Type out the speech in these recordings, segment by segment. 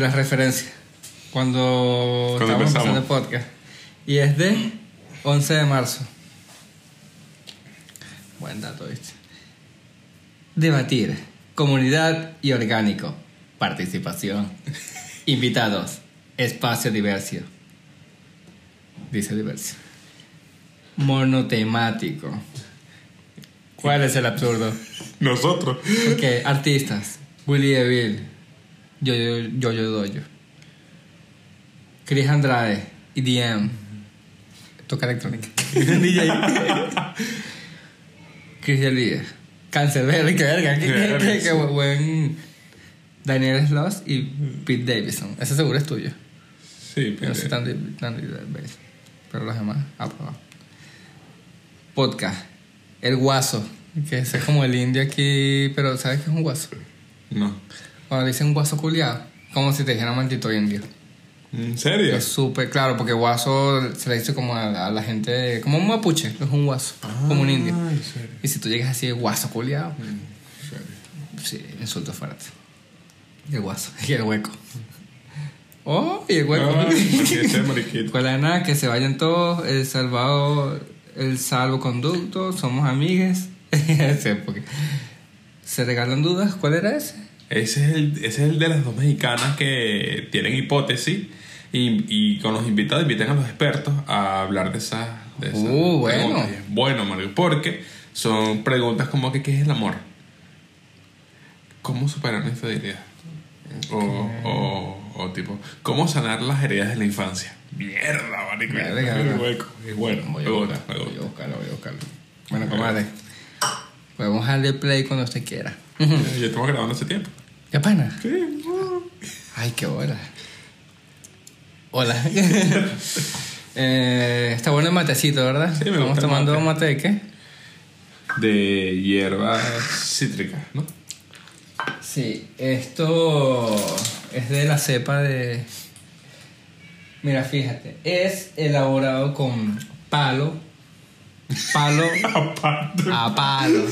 Las referencias. Cuando, Cuando estábamos empezamos. empezando el podcast. Y es de 11 de marzo. Buen dato, ¿viste? Debatir. Comunidad y orgánico. Participación. Invitados. Espacio diversio. Dice diversio. Monotemático. ¿Cuál es el absurdo? Nosotros. Ok, artistas. Willy DeVille. Yo, yo, yo, yo, doyo. Chris Andrade. EDM. Toca electrónica. DJ. Chris Delia. Cancelbero. Qué verga. Qué buen. Daniel Sloss y Pete Davidson. Ese seguro es tuyo. Sí, pero... no soy tan. Pero los demás, aprobado. Podcast. El guaso. Que ese es como el indio aquí. Pero ¿sabes qué es un guaso? No. Cuando dicen guaso culiado, como si te dijeran maldito indio. ¿En serio? Es súper claro, porque guaso se le dice como a, a la gente, como un mapuche, es un guaso, como un indio. Ah, en serio. Y si tú llegas así de guaso culiado, En serio. sí, insulto fuerte. Y el guaso, y el hueco. Oh, y el hueco. Mariquito. Pues la nada, que se vayan todos, el salvado, el salvoconducto, somos amigues. Porque se regalan dudas, ¿cuál era ese? Ese es, el, ese es el de las dos mexicanas que tienen hipótesis y, y con los invitados invitan a los expertos a hablar de esas de esas Uh, bueno. Bueno, Mario, porque son preguntas como que ¿qué es el amor? ¿Cómo superar la infidelidad? O, o, o tipo, ¿cómo sanar las heridas de la infancia? Mierda, marico. Es bueno. Voy a, buscar, voy a buscarlo, voy a buscarlo. Bueno, comadre. Podemos darle play cuando usted quiera. Ya estamos grabando hace tiempo. ¿Qué pana? Sí. Ay, qué hora. Hola. eh, está bueno el matecito, ¿verdad? Sí, me Estamos gusta el tomando mate. mate de qué? De hierbas cítricas, ¿no? Sí, esto es de la cepa de... Mira, fíjate, es elaborado con palo, palo a palo.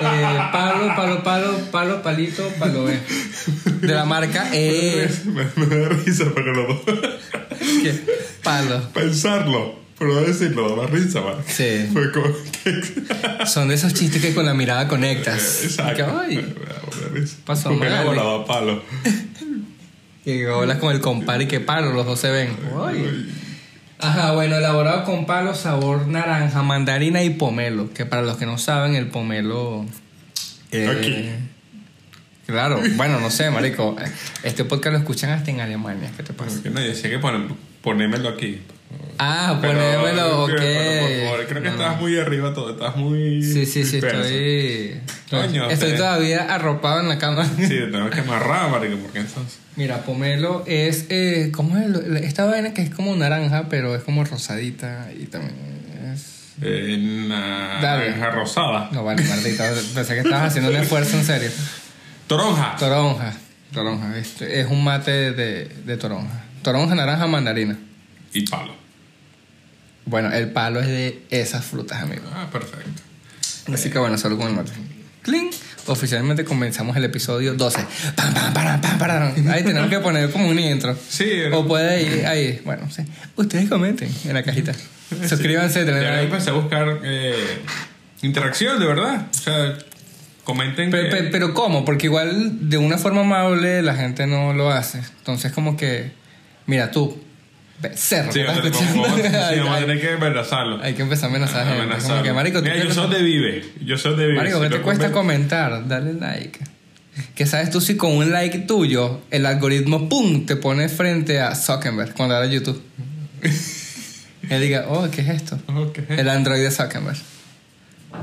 Eh, palo, palo, palo, palo, palito, palo E. De la marca E. Me, me da risa, pero los dos. ¿Qué? Palo. Pensarlo, pero no decirlo, da risa, man. Sí. Fue como. Son de esos chistes que con la mirada conectas. Exacto. Que, ay. Pasó Porque mal. elaborado a palo. que hablas con el compadre y que palo, los dos se ven. Ay. Ajá, bueno, elaborado con palo, sabor naranja, mandarina y pomelo. Que para los que no saben, el pomelo. eh, Aquí. Claro, bueno, no sé, marico. Este podcast lo escuchan hasta en Alemania. ¿Qué te pasa? Porque nadie decía que ponen, ponémelo aquí. Ah, ponémelo, ok. pero, por favor, creo que No, no. estás muy arriba todo, estás muy. Sí, sí, sí, disperso. estoy. Coño, estoy te- todavía arropado en la cama. Sí, tenemos que amarrar, marico, porque eso es. Mira, pomelo es. Eh, ¿Cómo es? el- Esta vaina que es como naranja, pero es como rosadita y también es. Eh, naranja rosada. No, vale, maldito. Pensé que estabas haciendo un esfuerzo en serio. Toronja. Toronja. Toronja. Este, es un mate de, de toronja. Toronja, naranja, mandarina. Y palo. Bueno, el palo es de esas frutas, amigo. Ah, perfecto. Así que bueno, solo con el mate. ¡Cling! Oficialmente comenzamos el episodio 12. ¡Pam, pam, param, pam, param! Ahí tenemos que poner como un intro. Sí, O puede ir ahí. Bueno, sí. Ustedes comenten en la cajita. Suscríbanse, like. empecé a buscar eh, interacción, de verdad. O sea, comenten. Pero, que- pero, pero ¿cómo? Porque igual de una forma amable la gente no lo hace. Entonces como que, mira tú, cerro, Sí, ¿me estás vamos, a tener que amenazarlo. hay que empezar a amenazar a. Amenazarlo. Como que, marico, ¿tú Mira, qué yo soy de Vive. Yo soy de Vive. Marico, ¿qué te cuesta comen- comentar? Dale like. Que sabes tú si con un like tuyo el algoritmo pum te pone frente a Zuckerberg cuando era YouTube. Él diga, oh, ¿qué es esto? Ok. El Android de Zuckerberg.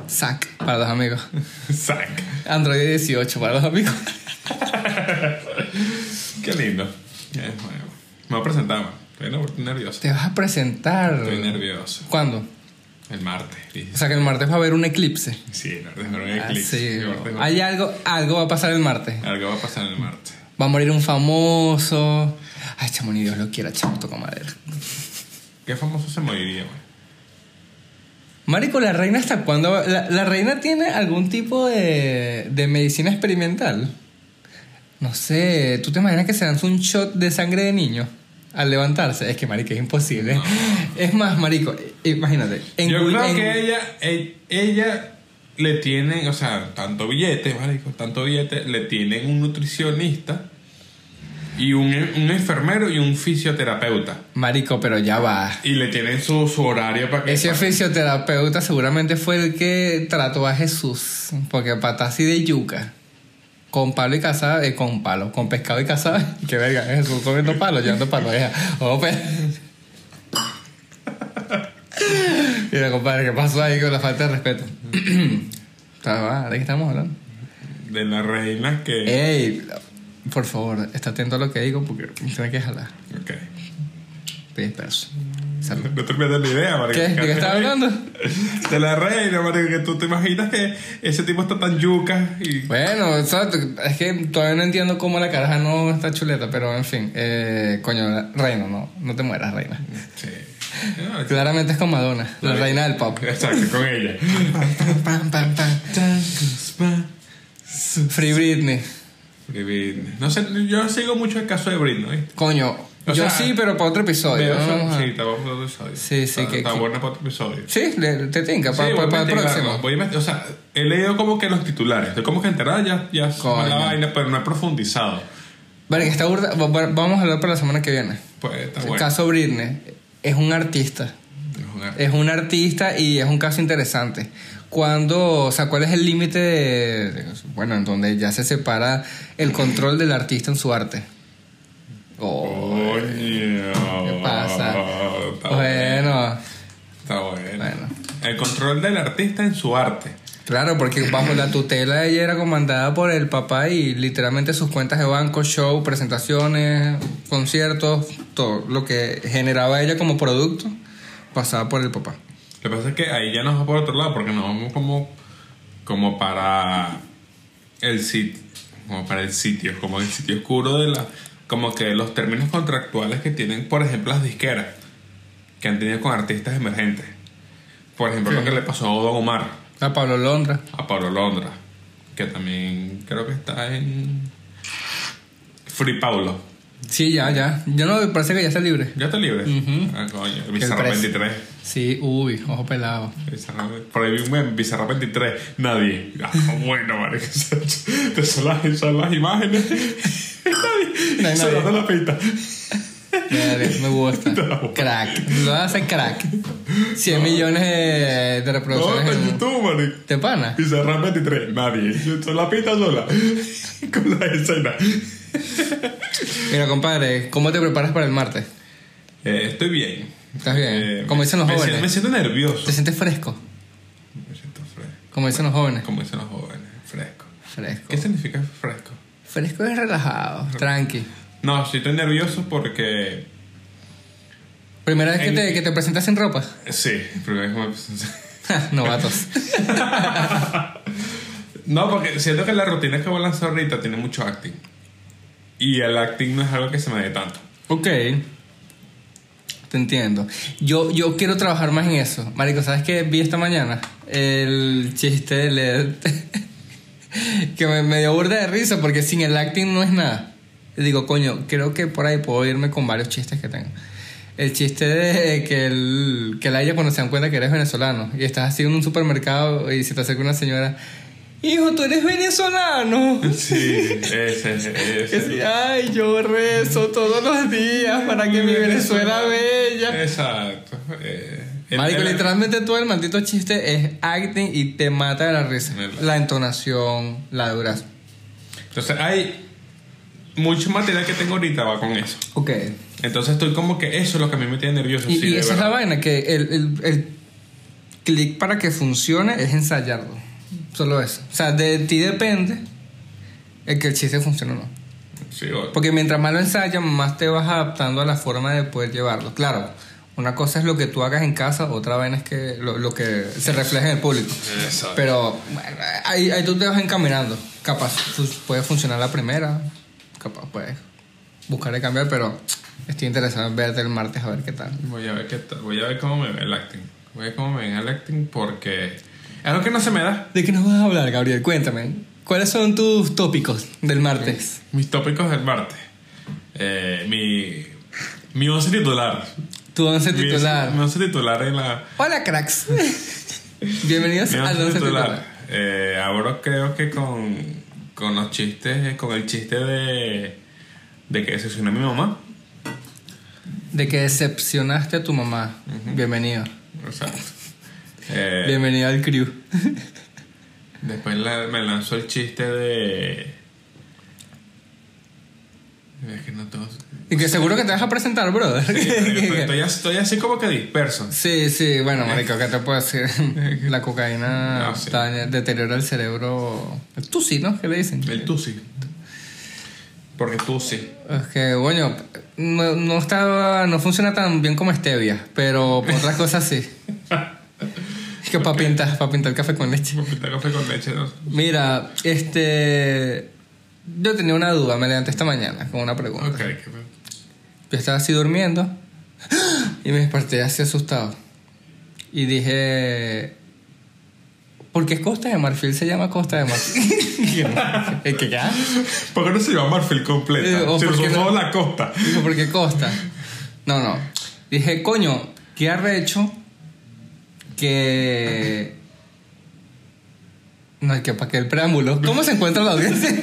Zack para los amigos. Sac. Android 18 para los amigos. Qué lindo. Bueno, me voy a presentar, man. Estoy ner- nervioso. Te vas a presentar. Estoy nervioso. ¿Cuándo? El martes. O sea que el martes va a haber un eclipse. Sí, el martes va a haber un Ah, eclipse. sí. Hay algo, algo va a pasar el martes. Algo va a pasar el martes. Va a morir un famoso. Ay, chamo, ni Dios lo quiera, chamo, toca madera. ¿Qué famoso se moriría, güey? Marico, la reina hasta cuándo. va- La, la reina tiene algún tipo de, de medicina experimental. No sé, ¿tú te imaginas que se lanza un shot de sangre de niño al levantarse? Es que, marico, es imposible. Es más, marico, imagínate. en Yo creo en- que ella, e- ella le tiene, o sea, tanto billete, marico, tanto billete, le tienen un nutricionista y un, un enfermero y un fisioterapeuta. Marico, pero ya va. Y le tienen su, su horario para que... Ese para- fisioterapeuta seguramente fue el que trató a Jesús. Porque para así de yuca. Con palo y cazada, eh, con palo, con pescado y cazada. Que verga, Jesús comiendo palo, llevando palo. Ella. Oh, pe- Mira, compadre, ¿qué pasó ahí con la falta de respeto? ¿De qué estamos hablando? De la reina que... Ey, por favor, está atento a lo que digo porque me tiene que jalar. Ok. Estoy disperso. Salud. No te pierdas la idea, marico. ¿Qué? ¿De qué estaba hablando? De la reina, marico, que tú te imaginas que ese tipo está tan yuca y... Bueno, exacto, es que todavía no entiendo cómo la caraja no está chuleta, pero en fin, eh, coño, reina, no, no te mueras, reina. Sí. No, Claramente es con Madonna, la reina del pop. Exacto, con ella. Pam, pam, pam. Free Britney. De Britney. No sé, yo sigo mucho el caso de Britney. Coño, O yo sea, sí, pero para otro episodio. ¿no? sí, para otro episodio. Sí, sí, Está, que- está que- bueno para otro episodio. Sí, le- te tinca, Sí, para, voy a el próximo. voy a o sea, he leído como que los titulares. Estoy como que enterado ya, ya la vaina, pero no he profundizado. Vale, que está burda- va- va- Vamos a hablar para la semana que viene. Pues está El bueno. caso Britney es un artista. Es una- Es un artista y es un caso interesante. Cuando, o sea, ¿cuál es el límite bueno, en donde ya se separa el control del artista en su arte? Oh, Coño. ¿Qué pasa? Está bueno, Está bueno. Bueno. El control del artista en su arte. claro, porque bajo la tutela ella era comandada por el papá y literalmente sus cuentas de banco, show, presentaciones, conciertos, todo lo que generaba ella como producto pasaba por el papá. Lo que pasa es que ahí ya nos va por otro lado, porque nos vamos como, como para el sitio, como para el sitio, como el sitio oscuro de la, como que los términos contractuales que tienen, por ejemplo, las disqueras, que han tenido con artistas emergentes. Por ejemplo, Sí. lo que le pasó a Don Omar, A Pablo Londra. a Pablo Londra, que también creo que está en Free Paulo. Sí, ya, ya. Yo no, parece que ya está libre. ¿Ya está libre? Ah, coño. Bizarra precio. 23. Sí, uy, ojo pelado. Por ahí vi un meme, Bizarra 23. Nadie. Ah, bueno, marico. Te son las, son las imágenes. Nadie. No nadie. da la pinta. Madre, me gusta. Crack. Lo hace crack. 100 millones de, de No, reproducciones. en en- YouTube, marico. ¿Te pana? Bizarra 23. Nadie. Son la pinta sola. Con la escena. Mira, compadre, ¿cómo te preparas para el martes? Eh, estoy bien. ¿Estás bien? Eh, Como dicen los me jóvenes. Siento, me siento nervioso. ¿Te sientes fresco? Me siento fresco. Como dicen los jóvenes. Como dicen los jóvenes. Fresco. Fresco. ¿Qué significa fresco? Fresco es relajado, tranqui. No, sí estoy nervioso porque... Primera vez que En- te, que te presentas sin ropa. Sí, primero que me- Ja, Novatos. No, porque siento que la rutina que voy a lanzar ahorita tiene mucho acting. Y el acting no es algo que se me dé tanto. Ok. Te entiendo. Yo, yo quiero trabajar más en eso. Marico, ¿sabes qué vi esta mañana? El chiste de LED. que me, dio burda de risa porque sin el acting no es nada. Digo, coño, creo que por ahí puedo irme con varios chistes que tengo. El chiste de que el, que la haya cuando se dan cuenta que eres venezolano y estás así en un supermercado y se te acerca una señora. Hijo, tú eres venezolano. Sí, ese, ese. Sí, ay, yo rezo todos los días para que mi Venezuela bella. Exacto. Eh, el- Marico, el- literalmente todo el maldito chiste es acting y te mata de la risa. Verdad. La entonación, la duración. Entonces hay mucho material que tengo ahorita va con eso. Ok. Entonces estoy como que eso es lo que a mí me tiene nervioso. Y, sí, y de esa es la vaina, que el, el, el clic para que funcione es ensayarlo. Solo eso. O sea, de ti depende el que el chiste funcione o no. Sí, o- Porque mientras más lo ensayas, más te vas adaptando a la forma de poder llevarlo. Claro, una cosa es lo que tú hagas en casa, otra vaina es que lo, lo que se refleja en el público. Exacto. Pero bueno, ahí, ahí tú te vas encaminando. Capaz puede funcionar la primera, capaz puedes buscar de cambiar, pero estoy interesado en verte el martes a ver qué tal. Voy a ver qué tal. Voy a ver cómo me ve el acting. Voy a ver cómo me ve el acting porque algo que no se me da. ¿De qué nos vas a hablar, Gabriel? Cuéntame. ¿Cuáles son tus tópicos del martes? Mis tópicos del martes. Eh, mi, mi once titular. Tu once Mi titular. Mi once titular en la... Hola, cracks. Bienvenidos Mi al once once titular. titular. Eh, ahora creo que con, con los chistes, con el chiste de, de que decepcioné a mi mamá. De que decepcionaste a tu mamá. Bienvenido. Exacto. Eh, Bienvenido al crew. Después la- me lanzó el chiste de. Es que no tengo. Y que seguro que te vas a presentar, brother. Estoy, estoy así- estoy así como que disperso. Sí, sí, bueno, marico, ¿qué te puedo decir? La cocaína No, sí. deteriora el cerebro. El tusi, ¿no? ¿Qué le dicen? El tú sí. Porque tú sí. Es que, bueno, no, no está, no funciona tan bien como stevia, pero por otras cosas sí. Es que para pintar, para pintar café con leche. Pinta café con leche, ¿no? Mira, este, yo tenía una duda, me levanté esta mañana con una pregunta. Ok, qué- Yo estaba así durmiendo y me desperté así asustado. Y dije, ¿por qué Costa de Marfil se llama Costa de Marfil? ¿El que ya? ¿Por qué no se llama Marfil completa? Eh, o si no- la costa. Dijo, ¿por qué Costa? No, no. Dije, coño, qué arrecho que... No, que para que el preámbulo. ¿Cómo se encuentra la audiencia?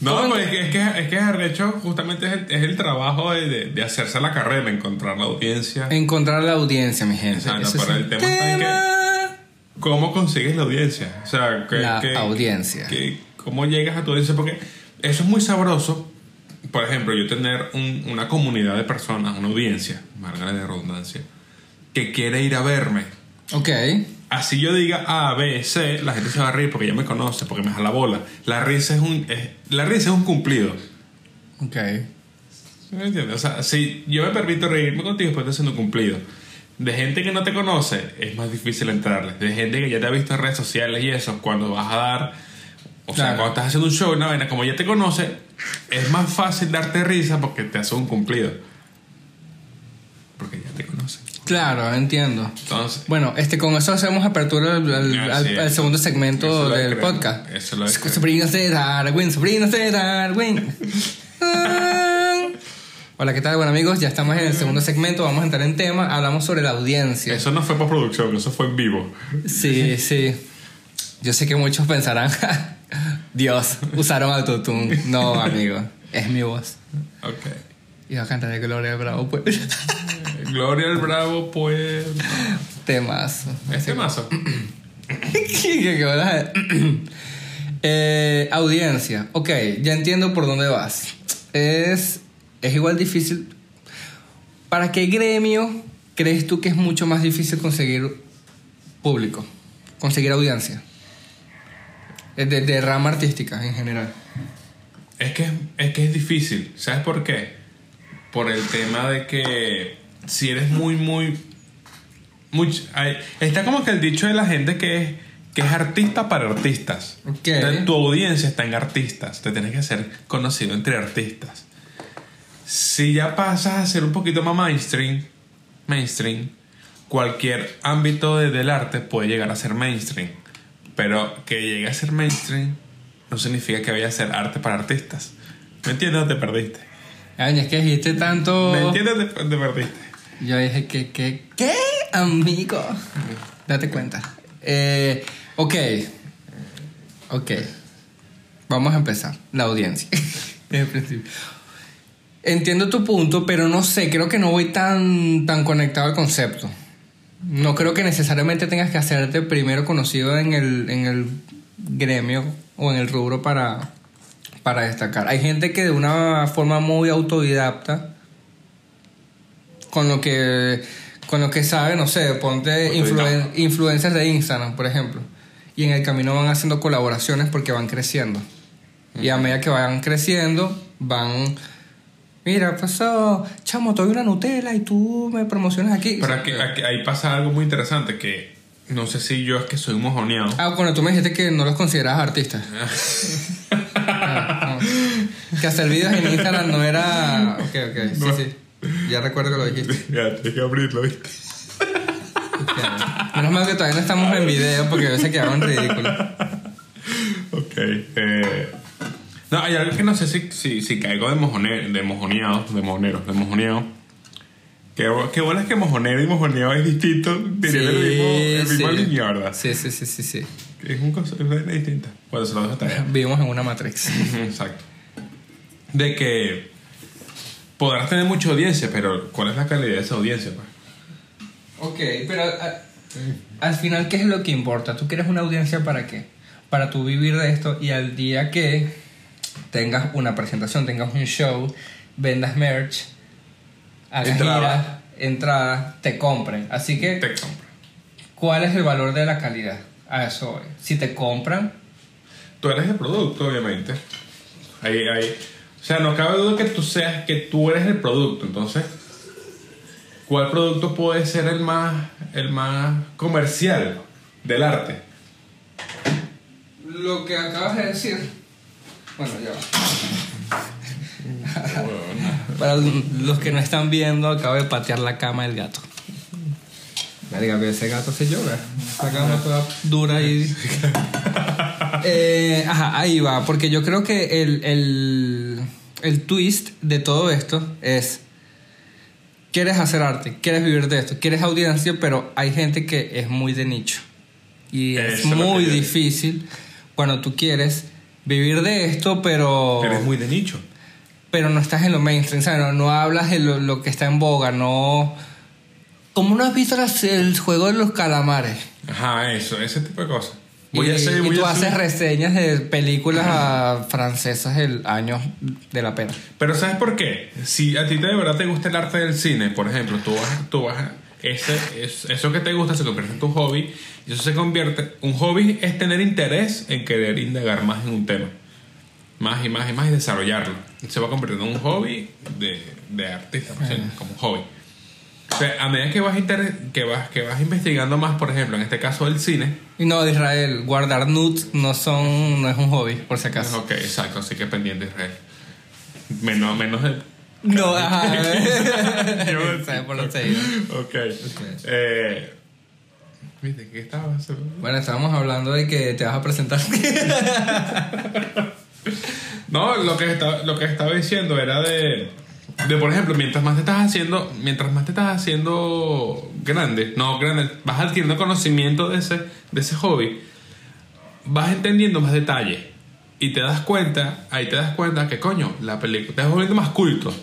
No, ¿Cómo pues es que, es que, es que arrecho justamente es el, es el trabajo de, de, de hacerse la carrera, encontrar la audiencia. Encontrar la audiencia, mi gente. Exacto, Ese pero el tema está en que- ¿Cómo consigues la audiencia? O sea, que, La que- audiencia. que- ¿cómo llegas a tu audiencia? Porque eso es muy sabroso. Por ejemplo, yo tener un- una comunidad de personas, una audiencia, marca de redundancia, que quiere ir a verme. Ok. Así yo diga A, B, C, la gente se va a reír porque ya me conoce, porque me jala bola. La risa es un, es- la risa es un cumplido. Ok. ¿Me entiendes? O sea, si yo me permito reírme contigo, pues estoy haciendo un cumplido. De gente que no te conoce, es más difícil entrarle. De gente que ya te ha visto en redes sociales y eso, cuando vas a dar. O sea, cuando estás haciendo un show, una vaina, como ya te conoce, es más fácil darte risa porque te hace un cumplido. Porque ya te conoce. Claro, entiendo. Entonces, Bueno, este, con eso hacemos apertura al, al- segundo segmento del podcast. Eso lo. Sobrinos de Darwin, sobrinos de Darwin. Hola, ¿qué tal? Bueno, amigos, ya estamos en el segundo segmento. Vamos a entrar en tema. Hablamos sobre la audiencia. eso no fue por producción, eso fue en vivo. Sí, sí. Yo sé que muchos pensarán, Dios, usaron autotune. No, amigo, es mi voz. Ok. Iba a cantar de Gloria Bravo, pues. Gloria al Bravo, pues. Temazo. Este mazo. ¿Qué- qué bola? Eh, audiencia. Ok, ya entiendo por dónde vas. Es, es igual difícil. ¿Para qué gremio crees tú que es mucho más difícil conseguir público? Conseguir audiencia. Eh, De, de rama artística en general. Es que, es que es difícil. ¿Sabes por qué? Por el tema de que si eres muy, muy... muy hay- está como que el dicho de la gente que es, que es artista para artistas. Ok. Entonces, tu audiencia está en artistas. Te tienes que hacer conocido entre artistas. Si ya pasas a ser un poquito más mainstream, mainstream, cualquier ámbito de- del arte puede llegar a ser mainstream. Pero que llegue a ser mainstream no significa que vaya a ser arte para artistas. ¿Me entiendes o te perdiste? Ay, es que dijiste tanto. ¿Me entiendes te, te perdiste? Yo dije que, que, ¿qué? Amigo. Date cuenta. Eh, ok. Ok. Vamos a empezar. La audiencia. Desde el principio. Entiendo tu punto, pero no sé, creo que no voy tan, tan conectado al concepto. No creo que necesariamente tengas que hacerte primero conocido en el, en el gremio o en el rubro para, para destacar. Hay gente que de una forma muy autodidacta con lo que con lo que sabe, no sé, ponte influen- influencers de Instagram, por ejemplo. Y en el camino van haciendo colaboraciones porque van creciendo. Y a medida que vayan creciendo, van Mira, pasó, chamo, te doy una Nutella y tú me promocionas aquí. Pero aquí, aquí- ahí pasa algo muy interesante que no sé si yo es que soy mojoneado. Ah, bueno, tú me dijiste que no los considerabas artistas. Ah, no. Que hacer videos en Instagram no era. Ok, ok, sí, No. sí. Ya recuerdo que lo dijiste. Ya, tienes que abrirlo, ¿viste? Ok. Menos mal que todavía no estamos en video porque a veces quedaban ridículos. Eh, no, hay algo que no sé si, si, si caigo de, mojone, de mojoneado, de mojonero, de mojoneado. Qué, qué bueno es que mojonero y mojoneado es distinto, tienen el mismo, el mismo sí. línea, ¿verdad? Sí, sí, sí, sí, sí. Es un cosa es una distinta. Bueno, se lo dejo tarea. Vivimos en una Matrix. Exacto. De que podrás tener mucha audiencia, pero ¿cuál es la calidad de esa audiencia? Pues? Ok, pero a- al final, ¿qué es lo que importa? ¿Tú quieres una audiencia para qué? Para tú vivir de esto y al día que tengas una presentación, tengas un show, vendas merch, hagas Entrada. giras, entradas, te compren. Así que, Te compra. ¿cuál es el valor de la calidad? A eso voy. Si te compran, Tú eres el producto, obviamente. Ahí, ahí. O sea, no cabe duda que tú seas, que tú eres el producto. Entonces, ¿cuál producto puede ser el más, el más comercial del arte? lo que acabas de decir. Bueno, ya va. Para los que no están viendo, acabo de patear la cama del gato. Verga, pero ese gato se llora. Esa cama toda dura y. Eh, ajá, ahí va. Porque yo creo que el, el, el twist de todo esto es. Quieres hacer arte, quieres vivir de esto, quieres audiencia, pero hay gente que es muy de nicho. Y es Eso es muy difícil cuando tú quieres vivir de esto, pero Eres muy de nicho. pero no estás en lo mainstream, ¿sabes? No, no hablas de lo, lo que está en boga, no... ¿Cómo no has visto las- el juego de los calamares? Ajá, eso, ese tipo de cosas. Voy y, a hacer, y voy tú a hacer- haces reseñas de películas francesas del año de la pena. Pero ¿sabes por qué? Si a ti de verdad te gusta el arte del cine, por ejemplo, tú vas, tú vas a- ese, es- eso que te gusta se convierte en tu hobby y eso se convierte... Un hobby es tener interés en querer indagar más en un tema. Más y más y más y desarrollarlo. Se va a convertir en un hobby de, de artista, sea, como hobby. O sea, a medida que vas, inter- que, vas, que vas investigando más, por ejemplo, en este caso del cine, Y no, de Israel, guardar nudes no son no es un hobby, por si acaso. ok, exacto, así que pendiente Israel. Menos, menos el No, ajá. Yo- ¿Sabes por lo seguido? Ok. Eh, ¿Viste? ¿Qué estaba? Bueno, estábamos hablando de que te vas a presentar. No, lo que, estaba, lo que estaba diciendo era de, de, por ejemplo, mientras más te estás haciendo, mientras más te estás haciendo grande, no grande, vas adquiriendo conocimiento de ese, de ese hobby, vas entendiendo más detalles y te das cuenta, ahí te das cuenta que coño, la película, te vas volviendo más culto.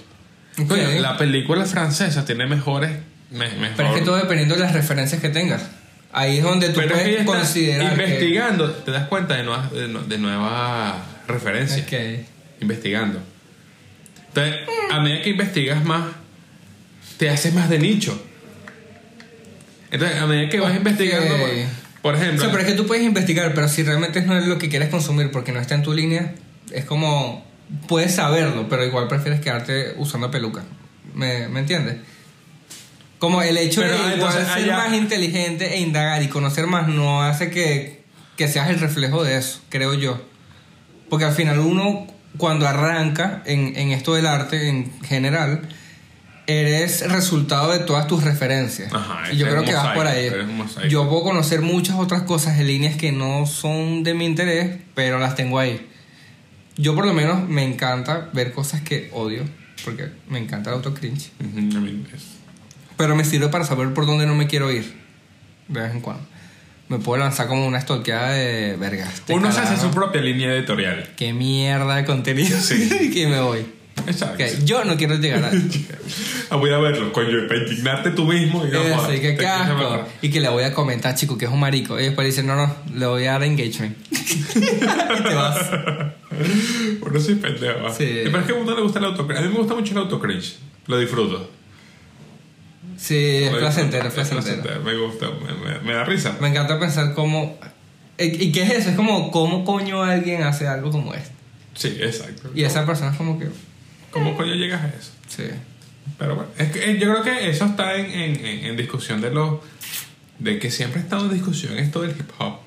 Coño, la película francesa tiene mejores, me- mejor, Pero es que todo dependiendo de las referencias que tengas. Ahí es donde tú Pero es que puedes considerar. que- investigando, te das cuenta de nuevas, de, de nuevas referencias. Investigando. Entonces, a medida que investigas más, te haces más de nicho. Entonces, a medida que vas investigando, por O ejemplo, sea, pero es que tú puedes investigar, pero si realmente no es lo que quieres consumir porque no está en tu línea, es como. Puedes saberlo, pero igual prefieres quedarte usando peluca. ¿Me, ¿me entiendes? Como el hecho Pero, de ah, igual ser allá- más inteligente e indagar y conocer más no hace que, que seas el reflejo de eso, creo yo. Porque al final uno, cuando arranca en, en esto del arte en general, eres resultado de todas tus referencias. Ajá, y yo creo que vas mosaico, por ahí. Yo puedo conocer muchas otras cosas en líneas que no son de mi interés, pero las tengo ahí. Yo por lo menos me encanta ver cosas que odio, porque me encanta el autocringe. Ujú, a mí es- Pero me sirve para saber por dónde no me quiero ir. De vez en cuando. Me puedo lanzar como una estoqueada de vergas. este uno se hace su propia línea editorial. Qué mierda de contenido. Sí. que me voy. Exacto. Ok, Yo no quiero llegar a Ah, voy a verlo, coño, para indignarte tú mismo y no Eso, y que te qué quejas asco. mejor. Y que le voy a comentar, chico, que es un marico. Y después dice, no, no, le voy a dar engagement. y te vas. Uno sí pendejo. Sí. Pero es que a uno le gusta el autocringe. A mí me gusta mucho el autocringe. Lo disfruto. Sí, es placentero, es placentero. Me gusta, me, me- me da risa. Me encanta pensar cómo... ¿Y qué es eso? Es como, ¿cómo coño alguien hace algo como esto? Sí, exacto. Y esa persona es como que... ¿Cómo coño llegas a eso? Sí. Pero bueno, es que eh, yo creo que eso está en, en, en, discusión de los. de que siempre ha estado en discusión esto del hip hop.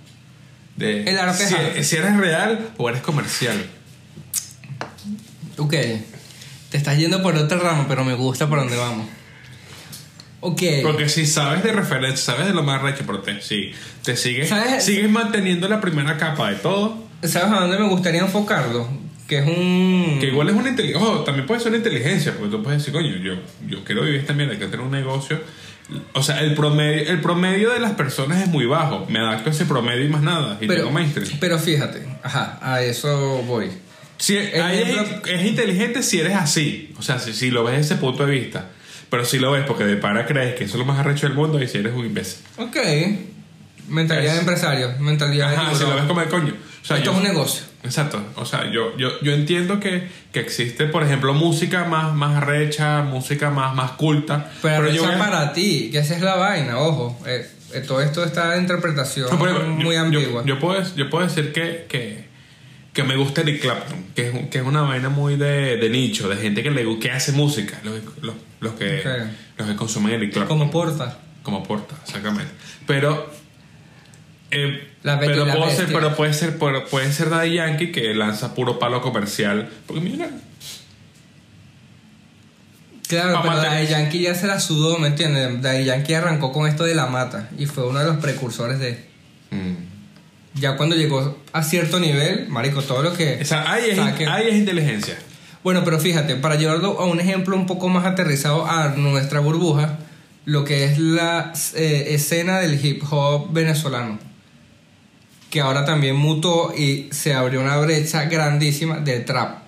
De El arte si, arte. si eres real o eres comercial. Ok. Te estás yendo por otra rama, pero me gusta por donde vamos. Ok. Porque si sabes de referencia, sabes de lo más recho, pero te, sí, te sigues, ¿Sabes? sigues manteniendo la primera capa de todo, ¿Sabes a dónde me gustaría enfocarlo? Que es un... Que igual es una inteligencia. Ojo, también puede ser una inteligencia, porque tú puedes decir, coño, yo, yo quiero vivir esta mierda, quiero tener un negocio. O sea, el promedio, el promedio de las personas es muy bajo. Me adapto a ese promedio y más nada. Y pero, tengo mainstream. pero fíjate, ajá, a eso voy. Ahí es, Ejemplo- es inteligente si eres así. O sea, si, si lo ves desde ese punto de vista. Pero si lo ves porque de para crees que eso es lo más arrecho del mundo y si eres un imbécil. Ok. Mentalidad Es- de empresario, mentalidad Ajá, de si lo ves como el coño. O sea, Esto yo- es un negocio. Exacto. O sea, yo, yo, yo entiendo que, que existe, por ejemplo, música más, más arrecha, música más, más culta. Pero, yo voy a- para ti, que esa es la vaina, ojo. Eh, eh, todo esto está de interpretación No, por ejemplo, muy yo, ambigua. Yo, yo puedo, yo puedo decir que, que, que me gusta Eric Clapton, que es, un- que es una vaina muy de, de nicho, de gente que, le, que hace música, los, los, los que, los que consumen Eric Clapton. Como porta. Como porta, exactamente. Pero. eh, La pero, la puedo ser, pero puede ser pero puede ser Daddy Yankee que lanza puro palo comercial. Porque mira, Claro, pero Daddy Yankee ya se la sudó, ¿me entiendes? Daddy Yankee arrancó con esto de la mata y fue uno de los precursores de... mm, Ya cuando llegó a cierto nivel, marico, todo lo que... ahí, es, saque- ahí es inteligencia. Bueno, pero fíjate, para llevarlo a un ejemplo un poco más aterrizado a nuestra burbuja, lo que es la eh, escena del hip hop venezolano, que ahora también mutó y se abrió una brecha grandísima del trap,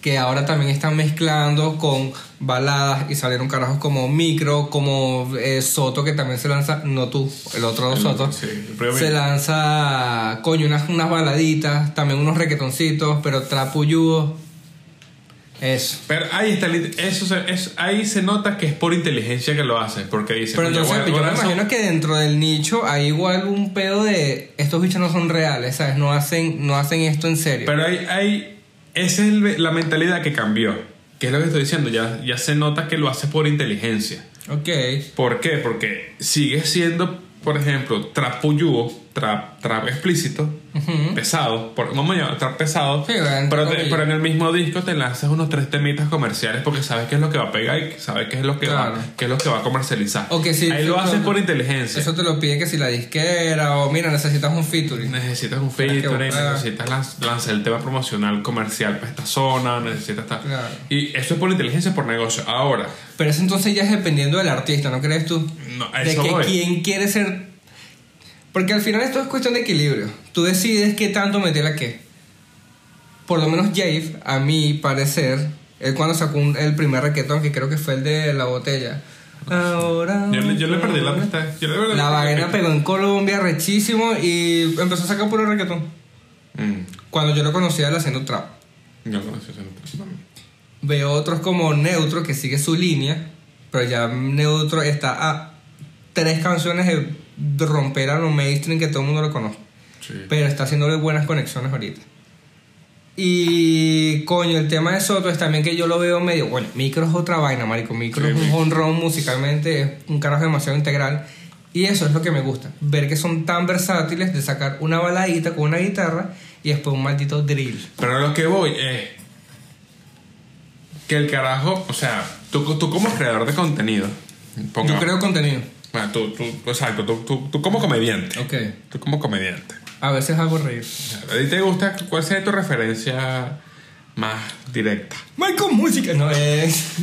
que ahora también están mezclando con baladas y salieron carajos como Micro, como eh, Soto, que también se lanza, no tú, el otro El- Soto, sí, el primo se lanza, coño, unas, unas baladitas, también unos requetoncitos, pero trapuyudos. Eso. Pero ahí está, eso, ahí se nota que es por inteligencia que lo hace, porque dice. Pero "Coño, entonces yo a me imagino que dentro del nicho hay igual un pedo de estos bichos no son reales, ¿sabes? No hacen, no hacen esto en serio. Pero hay, hay esa es el- la mentalidad que cambió. Que es lo que estoy diciendo, ya, ya se nota que lo hace por inteligencia. ok. ¿Por qué? Porque sigue siendo, por ejemplo, trap puyúo, trap, trap explícito, Ujú. pesado, por, vamos a llamar trap pesado, Sí, pero, te- pero en el mismo disco te lanzas unos tres temitas comerciales porque sabes qué es lo que va a pegar y sabes qué es lo que, Claro. va, qué es lo que va a comercializar. O que sí, Ahí lo haces por inteligencia. Eso te lo pide que si la disquera o mira, necesitas un featuring. Necesitas un featuring, necesitas lanz- lanzar el tema promocional comercial para esta zona, necesitas estar... Claro. Y eso es por inteligencia, por negocio. Ahora, Pero eso entonces ya es dependiendo del artista, ¿no crees tú? No, a de eso que voy. quién quiere ser. Porque al final esto es cuestión de equilibrio. Tú decides qué tanto meter a qué. Por lo menos Jave, a mi parecer, él cuando sacó un- el primer requetón, que creo que fue el de la botella. Ahora. yo, le- yo le perdí la amistad. Yo le perdí La vaina pegó en Colombia rechísimo y empezó a sacar puro reggaetón. Mm, Cuando yo lo conocía él haciendo trap. yo conocí ese otro. Veo otros como Neutro que sigue su línea, pero ya Neutro está a tres canciones de romper a lo mainstream que todo el mundo lo conoce. Sí. Pero está haciéndole buenas conexiones ahorita. Y coño, el tema de Soto es también que yo lo veo medio. Bueno, Micro es otra vaina, marico. Micro Sí, es un honrón musicalmente, es un carajo demasiado integral. Y eso es lo que me gusta. Ver que son tan versátiles de sacar una baladita con una guitarra y después un maldito drill. Pero a lo que voy es que el carajo, o sea, tú, tú como creador de contenido, ponga- Yo creo contenido. Bueno, tú, tú, exacto, tú, tú, tú como comediante. Ok. Tú como comediante. A veces hago reír. ¿A ti te gusta? ¿Cuál sería tu referencia más directa? Michael Música. No, es.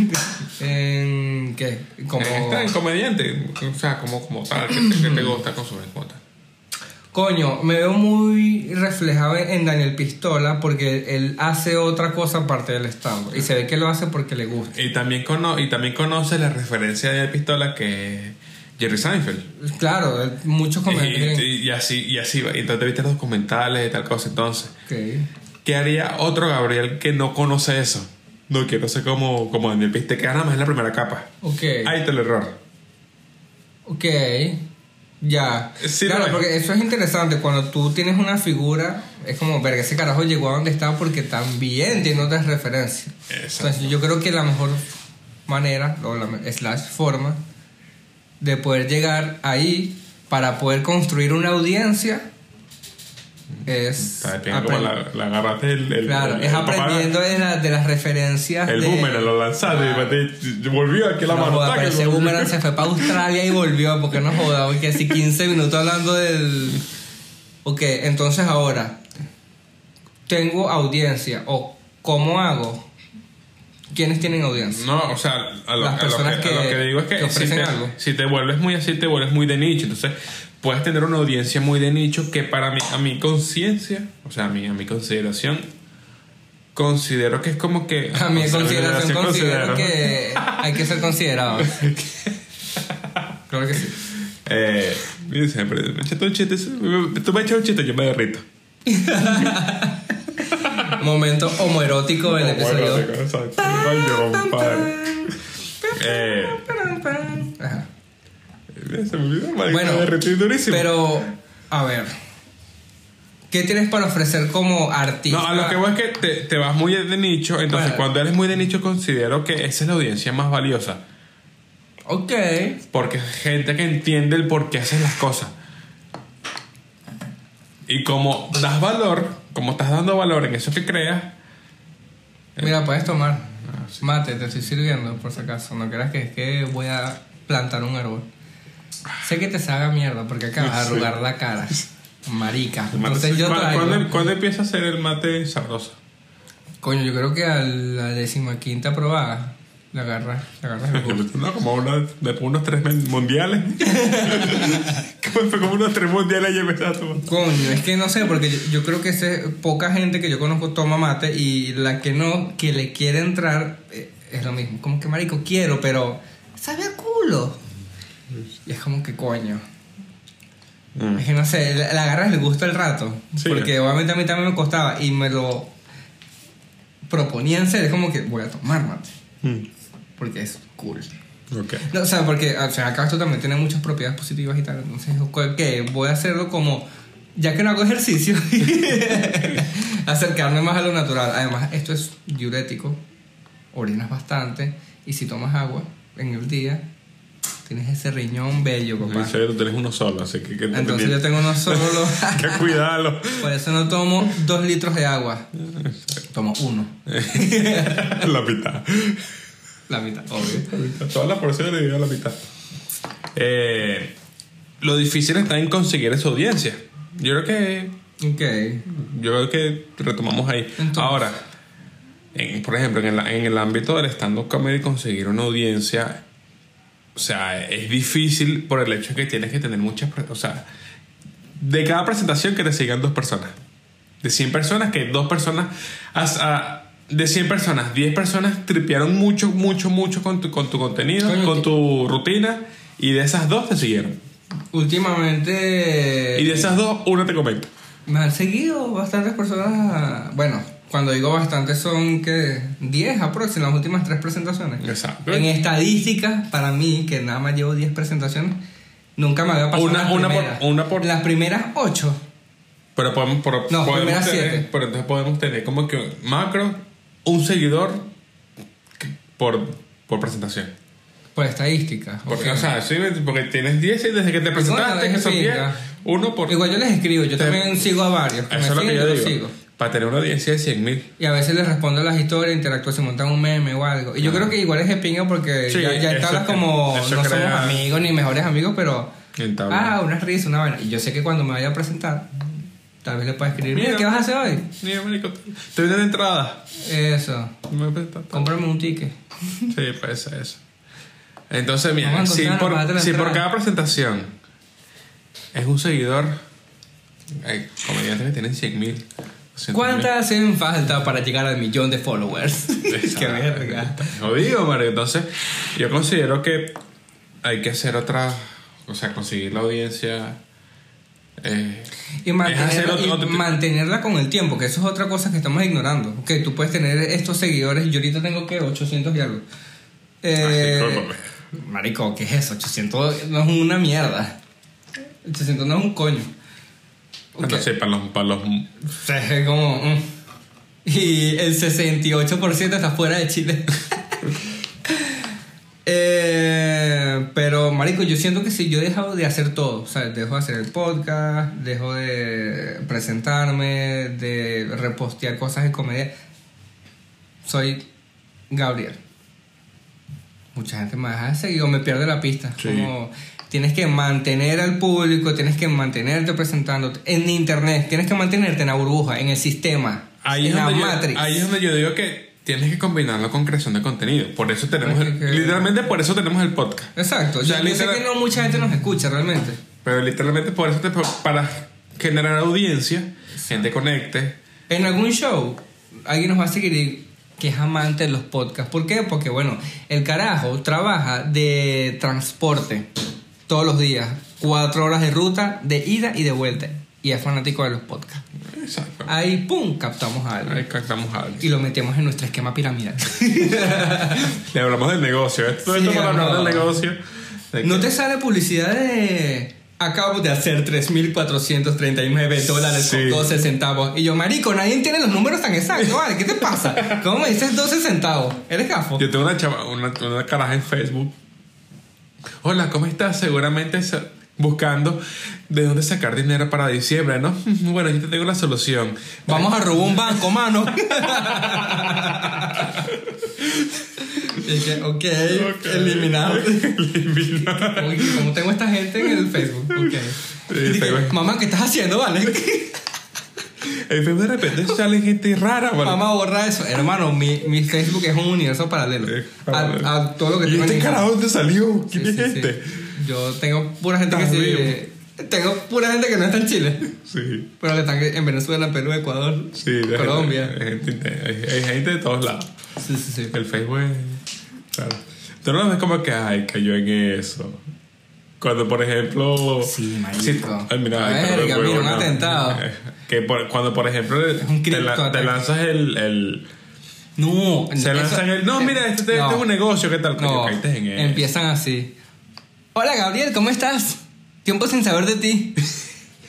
en. ¿Qué? Como. Está en comediante, o sea, como, como tal, que te, que te gusta consumir como tal. Coño, me veo muy reflejado en Daniel Pistola porque él hace otra cosa aparte del stand Y se ve que lo hace porque le gusta. Y también, cono y también conoce la referencia de pistola que Jerry Seinfeld. Claro, él- muchos comentarios. y- y así, y así va. Y entonces te viste los documentales y tal cosa. Entonces, Ok. ¿qué haría otro Gabriel que no conoce eso? No, que no sé cómo, cómo Daniel Piste, que nada más en la primera capa. Ok. Ahí está el error. Ok. Ya. Sí, claro, no, porque eso es interesante. Cuando tú tienes una figura, es como, verga, ese carajo llegó a donde está porque también tiene otras referencias. Exacto. Entonces, yo creo que la mejor manera, o la slash forma, de poder llegar ahí para poder construir una audiencia es. Como la, la agarraste el, el- claro, el- es aprendiendo de, la- de las referencias. El de, boomerang lo lanzaste y te- volvió aquí la No mano. joda, ese boomerang se fue para Australia y volvió, porque no joda, porque si 15 minutos hablando del... Ok, entonces ahora, tengo audiencia o cómo hago, ¿quiénes tienen audiencia? No, o sea, a lo, Las a lo personas que, a lo que- que digo es que, que si, te, algo. si te vuelves muy así, te vuelves muy de nicho. Entonces, puedes tener una audiencia muy de nicho que para mí, a mi conciencia, o sea, a mi, a mi consideración, considero que es como que... A mi consideración considero considero- que hay que ser considerado. Claro que sí. Eh, mira, siempre, me echaste un chiste, tú me echas un chiste, yo me derrito. Momento homoerótico del episodio. Exacto. Eh, Ajá. se me olvidó, Bueno, durísimo. Pero, a ver. ¿Qué tienes para ofrecer como artista? No, a lo que voy es que te, te vas muy de nicho, entonces Bueno. cuando eres muy de nicho considero que esa es la audiencia más valiosa. Ok. Porque es gente que entiende el por qué haces las cosas. Y como das valor, como estás dando valor en eso que creas, Mira, puedes tomar. Ah, Mate, te estoy sirviendo, por si acaso. No creas que es que voy a plantar un árbol. Sé que te saga mierda porque acabas de Sí. arrugar la cara. Marica. Entonces yo ¿cuándo, traigo. cuándo- cuándo empieza a ser el mate sabroso? Coño, yo creo que a la decimaquinta probada le agarras, le agarras el gusto. No, como después unos tres mundiales. como, fue como unos tres mundiales y empezaste a tomar. Coño, es que no sé, porque yo, yo creo que ese, poca gente que yo conozco toma mate y la que no, que le quiere entrar, eh, es lo mismo. Como que, marico, quiero, pero sabe a culo. Y es como que, coño. Mm. Es que no sé, le, le agarras el gusto al rato. Sí. Porque obviamente a mí también me costaba y me lo proponían ser. Es como que voy a tomar mate. Mm. Porque es cool. Ok. No, o sea, porque o sea, acá esto también tiene muchas propiedades positivas y tal. Entonces, ¿qué? Voy a hacerlo como, ya que no hago ejercicio, acercarme más a lo natural. Además, esto es diurético, orinas bastante, y si tomas agua en el día, tienes ese riñón bello, En papá. serio, tú tienes uno solo, así que... que Entonces yo tengo uno solo. que cuidarlo. Por eso no tomo dos litros de agua. Tomo uno. la mitad. La mitad, obvio. Todas las porciones divididas a la mitad. Eh, lo difícil está en conseguir esa audiencia. Yo creo que Ok. yo creo que retomamos ahí. Entonces. Ahora, en- por ejemplo, en el, en el ámbito del stand-up comedy, conseguir una audiencia, o sea, es difícil por el hecho de que tienes que tener muchas, o sea, de cada presentación que te sigan dos personas. De 100 personas, que dos personas, as- a- de 100 personas, 10 personas tripearon mucho, mucho, mucho con tu, con tu contenido, Coño, con tu rutina, y de esas dos te siguieron. Últimamente. Y de esas dos, una te comenta. Me han seguido bastantes personas. Bueno, cuando digo bastantes son que 10 aproximadamente en las últimas tres presentaciones. Exacto. En estadísticas, para mí, que nada más llevo 10 presentaciones, nunca me había pasado. Una- las una por- una por- Las primeras 8. Pero podemos, por- No, podemos tener, pero entonces podemos tener como que macro, un seguidor por, por presentación. Por estadísticas. Porque, o sea, sí, porque tienes 10 y desde que te presentaste, es que son así, 10, ya. uno por... Igual yo les escribo, yo Te- también sigo a varios. que Eso es lo que yo digo. sigo. Para tener una audiencia de 100 mil. Y a veces les respondo las historias, interactúo, se montan un meme o algo. Y yo Ah. creo que igual es de pinga porque Sí, ya, ya que- como no crea- somos amigos ni mejores amigos, pero ah, una risa, una vaina. Y yo sé que cuando me vaya a presentar, tal vez le pueda escribir, mira. ¿qué vas a hacer hoy? Mira, marico, te venden entrada. Eso, cómprame un ticket. Sí, puede ser eso. Entonces, mira, si por, si por cada presentación es un seguidor, hay comediantes que tienen 100 mil. ¿Cuántas hacen falta para llegar al millón de followers? Qué verga. Jodido, Mario. Entonces, yo considero que hay que hacer otra. O sea, conseguir la audiencia. Eh, Y, mantenerla, hacer otro- y otro tipo- mantenerla con el tiempo, que eso es otra cosa que estamos ignorando. Ok, tú puedes tener estos seguidores, yo ahorita tengo que 800 y algo. Eh, como- marico, ¿qué es eso? 800 no es una mierda. 800 no es un coño. Ok. no sé, para los. Para los como... mm. Y el 68% está fuera de Chile. Eh, marico, yo siento que si yo he dejado de hacer todo, o sea, dejo de hacer el podcast, dejo de presentarme, de repostear cosas de comedia, soy Gabriel. Mucha gente me deja de seguir o me pierde la pista. Sí. Como tienes que mantener al público, tienes que mantenerte presentándote en internet, tienes que mantenerte en la burbuja, en el sistema. ahí, En la yo, Matrix. ahí es donde yo digo que tienes que combinarlo con creación de contenido. Por eso tenemos, el- literalmente por eso tenemos el podcast. Exacto. O sea, yo, sé que no mucha gente nos escucha realmente. Pero literalmente por eso te, para generar audiencia, gente conecte. En algún show, alguien nos va a seguir que es amante de los podcasts. ¿Por qué? Porque, bueno, el carajo trabaja de transporte todos los días. Cuatro horas de ruta, de ida y de vuelta. Y es fanático de los podcasts. Exacto. Ahí, ¡pum!, captamos a alguien. Ahí captamos a alguien. Y lo metemos en nuestro esquema piramidal. Le hablamos del negocio. Esto, Sí, para hablar no. del negocio. de ¿No te sale publicidad de... Acabo de hacer 3.439 dólares Sí. con 12 centavos. Y yo, marico, nadie tiene los números tan exactos. Vale, ¿qué te pasa? ¿Cómo me dices 12 centavos? ¿Eres gafo? Yo tengo una chava, una, una caraja en Facebook. Hola, ¿cómo estás? Seguramente buscando de dónde sacar dinero para diciembre, ¿no? Bueno, yo te tengo la solución. Vamos a robar un banco, mano. y que, ok, eliminado. Eliminar. Uy, ¿Cómo tengo esta gente en el Facebook? Ok. Y dije. Mamá, ¿qué estás haciendo, vale? En Facebook de repente sale gente rara, ¿vale? Mamá, borra eso. Hermano, mi, mi Facebook es un universo paralelo. Eh, A, todo lo que ¿Y este carajo dónde salió? ¿Quién sí, es sí. este? Yo tengo pura gente que sí. eh, Tengo pura gente que no está en Chile. Sí. Pero que están en Venezuela, Perú, Ecuador, Sí, Colombia. Gente, hay, gente, hay- hay gente de todos lados. Sí, sí, sí. El Facebook es. Claro. Tú no ves como que, ay, cayó en eso. Cuando, por ejemplo. Sí, marico. ay, mira, ay, Verga, mira, un atentado. Que por- cuando, por ejemplo, te, la- te lanzas el. el No, se eso- lanzan el. No, mira, este, este No. es un negocio, ¿qué tal? No, eso. empiezan así. Hola Gabriel, ¿cómo estás? Tiempo sin saber de ti.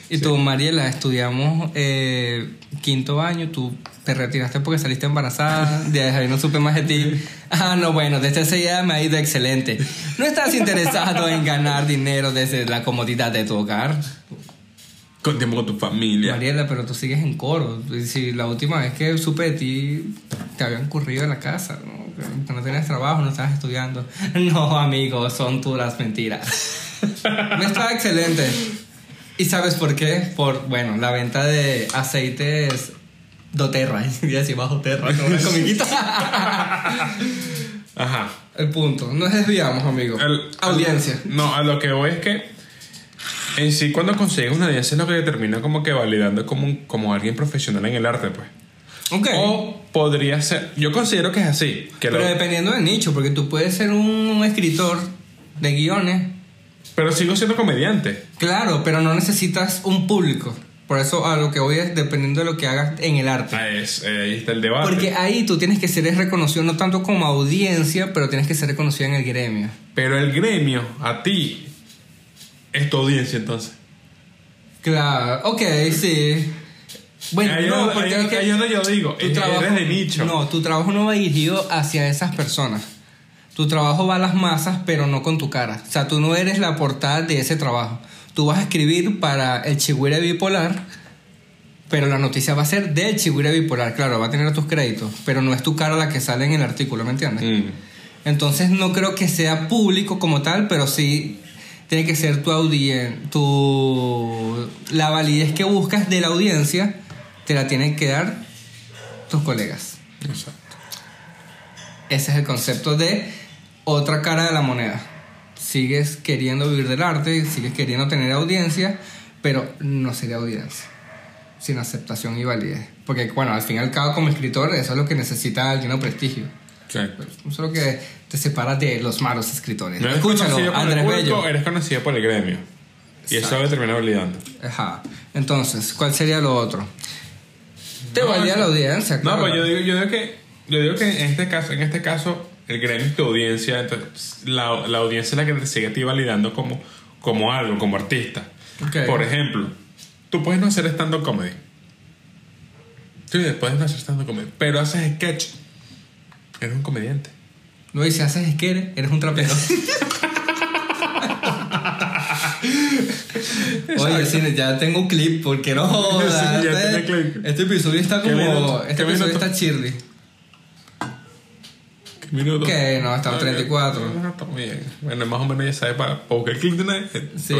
Y tú, Mariela, estudiamos eh, quinto año, tú te retiraste porque saliste embarazada, de ahí no supe más de ti. Ah, no, bueno, desde ese día me ha ido excelente. ¿No estás interesado en ganar dinero desde la comodidad de tu hogar? Con tiempo con tu familia. Mariela, pero tú sigues en coro. Si la última vez que supe de ti, te habían corrido de la casa, ¿no? Que no tenías trabajo, no estabas estudiando. No, amigo, son puras mentiras. Me estaba excelente. ¿Y sabes por qué? Por, bueno, la venta de aceites doTERRA. Y así bajo Terra, con una comiquita. Ajá. El punto. Nos desviamos, amigo. El- Audiencia. No, a lo que voy es que en sí cuando consigues una audiencia es lo que te termina como que validando como, como alguien profesional en el arte, pues. O podría ser, yo considero que es así, que pero lo- dependiendo del nicho, porque tú puedes ser un escritor de guiones pero sigo siendo comediante. Claro, pero no necesitas un público. Por eso a lo que voy es dependiendo de lo que hagas en el arte. Ah, es, eh, ahí está el debate. Porque ahí tú tienes que ser reconocido no tanto como audiencia, pero tienes que ser reconocido en el gremio. Pero el gremio, a ti, es tu audiencia entonces. Claro, ok, sí. Bueno, ahí, no, porque ahí- es que ahí es donde yo digo, tu es- trabajo, eres de nicho. No, tu trabajo no va dirigido hacia esas personas. Tu trabajo va a las masas, pero no con tu cara. O sea, tú no eres la portada de ese trabajo. Tú vas a escribir para el Chigüire Bipolar, pero la noticia va a ser del Chigüire Bipolar. Claro, va a tener tus créditos, pero no es tu cara la que sale en el artículo, ¿me entiendes? Mm. Entonces no creo que sea público como tal, pero sí tiene que ser tu audiencia, tu la validez que buscas de la audiencia te la tienen que dar tus colegas. Exacto. Ese es el concepto de otra cara de la moneda. Sigues queriendo vivir del arte, sigues queriendo tener audiencia, pero no sería audiencia, sin aceptación y validez. Porque, bueno, al fin y al cabo, como escritor, eso es lo que necesita alguien o prestigio. Exacto. Eso es lo que te separa de los malos escritores. No Escúchalo, Andrés público, Bello. eres conocido por el gremio. Y eso lo termina validando. Ajá. Entonces, ¿cuál sería lo otro? Te No, valía no. la audiencia, No, claro. pues yo digo, yo digo que yo digo que en este caso, en este caso, el gremio es tu audiencia, entonces la, la audiencia es la que te sigue a ti validando como, como algo, como artista. Por ejemplo, tú puedes no hacer stand-up comedy. Sí, puedes no hacer stand-up comedy, pero haces sketch. Eres un comediante. No, y si haces esquere, eres un trapero. Oye, sí, ya tengo un clip, porque no jodas, Sí, ya este, clip. este episodio está ¿Qué como... minuto? Este ¿Qué episodio minuto? está chirly. ¿Qué minuto? ¿Qué? No, estamos Ok. 34. No, está bien. Bueno, más o menos ya sabes para buscar el clip de una vez. Sí,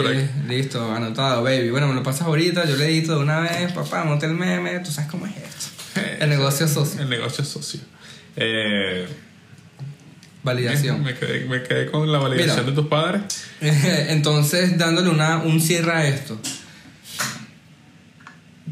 listo, anotado, baby. Bueno, me lo pasas ahorita, yo le edito de una vez, papá, monte el meme, tú sabes cómo es esto. El negocio socio. El negocio socio. Eh, Validación. Me quedé, me quedé con la validación Mira. de tus padres. Entonces, dándole una, un cierre a esto.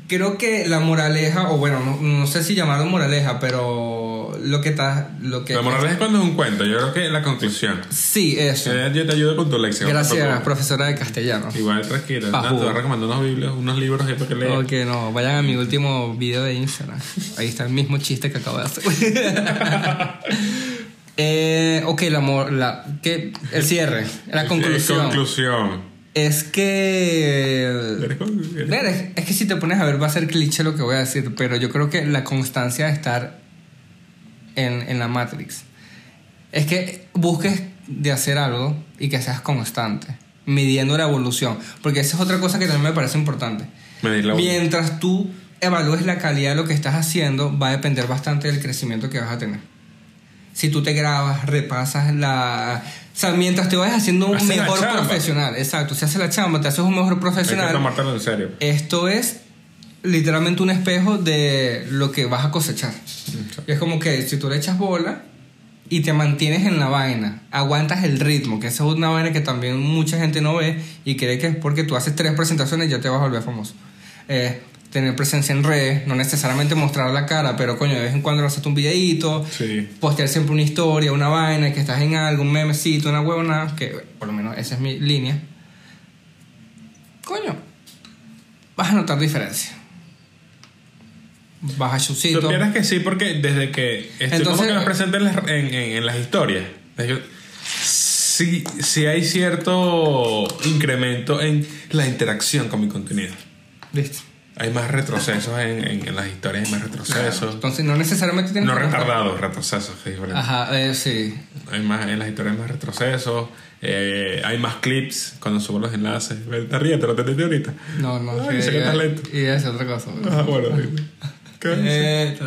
Creo que la moraleja, o bueno, no, no sé si llamarlo moraleja, pero lo que está. Lo que La moral es cuando es un cuento. Yo creo que la conclusión. Sí, eso. Eh, Yo te ayudo con tu lección. Gracias, profesora de castellano. Igual tranquila. Nada, te voy a recomendar unos, biblios, unos libros para que leas. Ok, no, vayan a mi último video de Instagram. Ahí está el mismo chiste que acabo de hacer. eh, ok, la, la que el cierre, la conclusión. conclusión. Es que. ¿Eres con- eres- Ver, es, es que si te pones a ver va a ser cliché lo que voy a decir, pero yo creo que la constancia de estar en, en la Matrix es que busques de hacer algo y que seas constante, midiendo la evolución, porque esa es otra cosa que también me parece importante. Mientras tú evalúes la calidad de lo que estás haciendo, va a depender bastante del crecimiento que vas a tener. Si tú te grabas, repasas la... O sea, mientras te vayas haciendo un Haces la mejor profesional, exacto, si haces la chamba, te haces un mejor Hay que profesional, tomártelo en serio. esto es literalmente un espejo de lo que vas a cosechar. Y es como que si tú le echas bola y te mantienes en la vaina, aguantas el ritmo, que esa es una vaina que también mucha gente no ve y cree que es porque tú haces tres presentaciones y ya te vas a volver famoso. Eh, tener presencia en redes, no necesariamente mostrar la cara, pero coño, de vez en cuando haces un videíto, Sí. postear siempre una historia, una vaina, que estás en algo, un memecito, una huevona, que por lo menos esa es mi línea. Coño, vas a notar diferencia. Vas a chucito. Supieras que sí, porque desde que estoy Entonces- como que más presente en las, en, en- en las historias, sí, sí hay cierto incremento en la interacción con mi contenido. Listo. Hay más retrocesos en, en- en las historias, hay más retrocesos. Entonces no necesariamente tienes No retardados, retrocesos, que es diferente. Ajá, eh, sí. Hay más, en las historias hay más retrocesos, eh, hay más clips cuando subo los enlaces. Te ríes, te lo entendí ahorita. No, no. Ay, sé que estás lento. Y es otra cosa. Ah, bueno, dime. ¿Qué? Eh,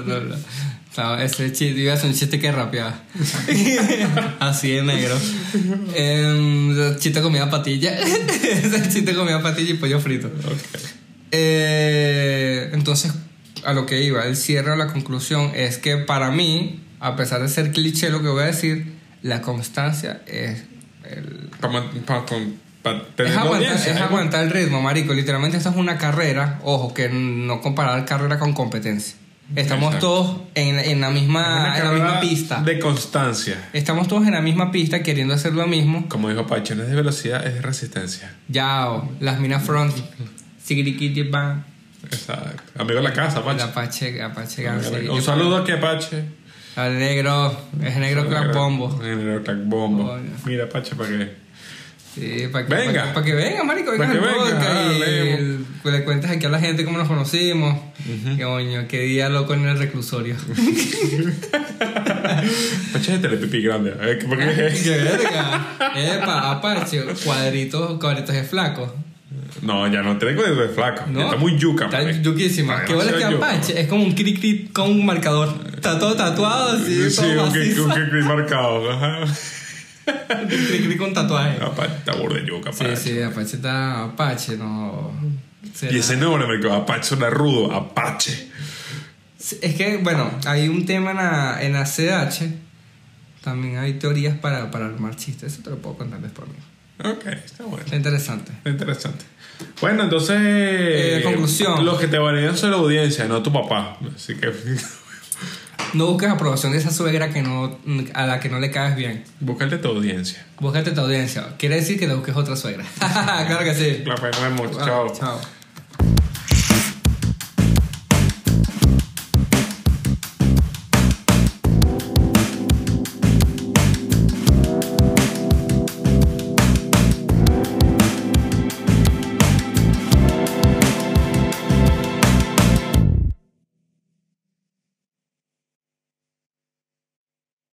no, ese chiste, iba a ser un chiste que rapeaba. Así de negro. Eh, chiste comida patilla. Ese chiste comida patilla y pollo frito. Ok. Eh, entonces, a lo que iba, el cierre o la conclusión es que para mí, a pesar de ser cliché lo que voy a decir, la constancia es el, Para, para, para tener es aguantar, es ¿eh? aguantar el ritmo, marico. Literalmente esto es una carrera. Ojo, que no comparar carrera con competencia. Estamos Exacto. todos en, en la misma, en la misma pista. De constancia. Estamos todos en la misma pista queriendo hacer lo mismo. Como dijo Pacho, no es de velocidad, es de resistencia. Yao, las minas front. Sigiriquiti bang. Exacto. Amigo de la casa, El Pacho. Apache, Apache la-. Un saludo aquí a Pache. Al negro, es negro crack bombo. Negro crack bombo. Mira, Pache, para que. Sí, para que, Venga. pa' que, pa' que venga, marico, venga que al venga, podcast ah, y leemos. que le cuentes aquí a la gente cómo nos conocimos. Coño, qué día loco en el reclusorio. Pache es de telepipi grande. ¿Por qué? ¡Qué verga! Epa, Apache, cuadritos, cuadritos de flaco. No, ya no tengo de flaco. ¿No? Está muy yuca. Está yuquísima. ¿Qué bola que. Apache? Es como un cri cri con un marcador. Está todo tatuado así, Sí, todo un que- que marcado. Ajá. Un cri cri con tatuaje. Apache está burda de yuca, Sí, Pache. sí, Apache está Apache, no. será- Y ese nombre, marico, Apache suena rudo. Apache. Es que, bueno, hay un tema en la, en la CH. También hay teorías para, para armar chistes. Eso te lo puedo contar después, amigo. Ok, está bueno. Está interesante. Está interesante. Bueno, entonces. Eh, conclusión. Los que te validan son la audiencia, no tu papá. Así que. No busques aprobación de esa suegra que no, a la que no le caes bien. Búscate tu audiencia. Búscate tu audiencia. Quiere decir que le busques otra suegra. claro que sí. La. Ah, Chao. Chao.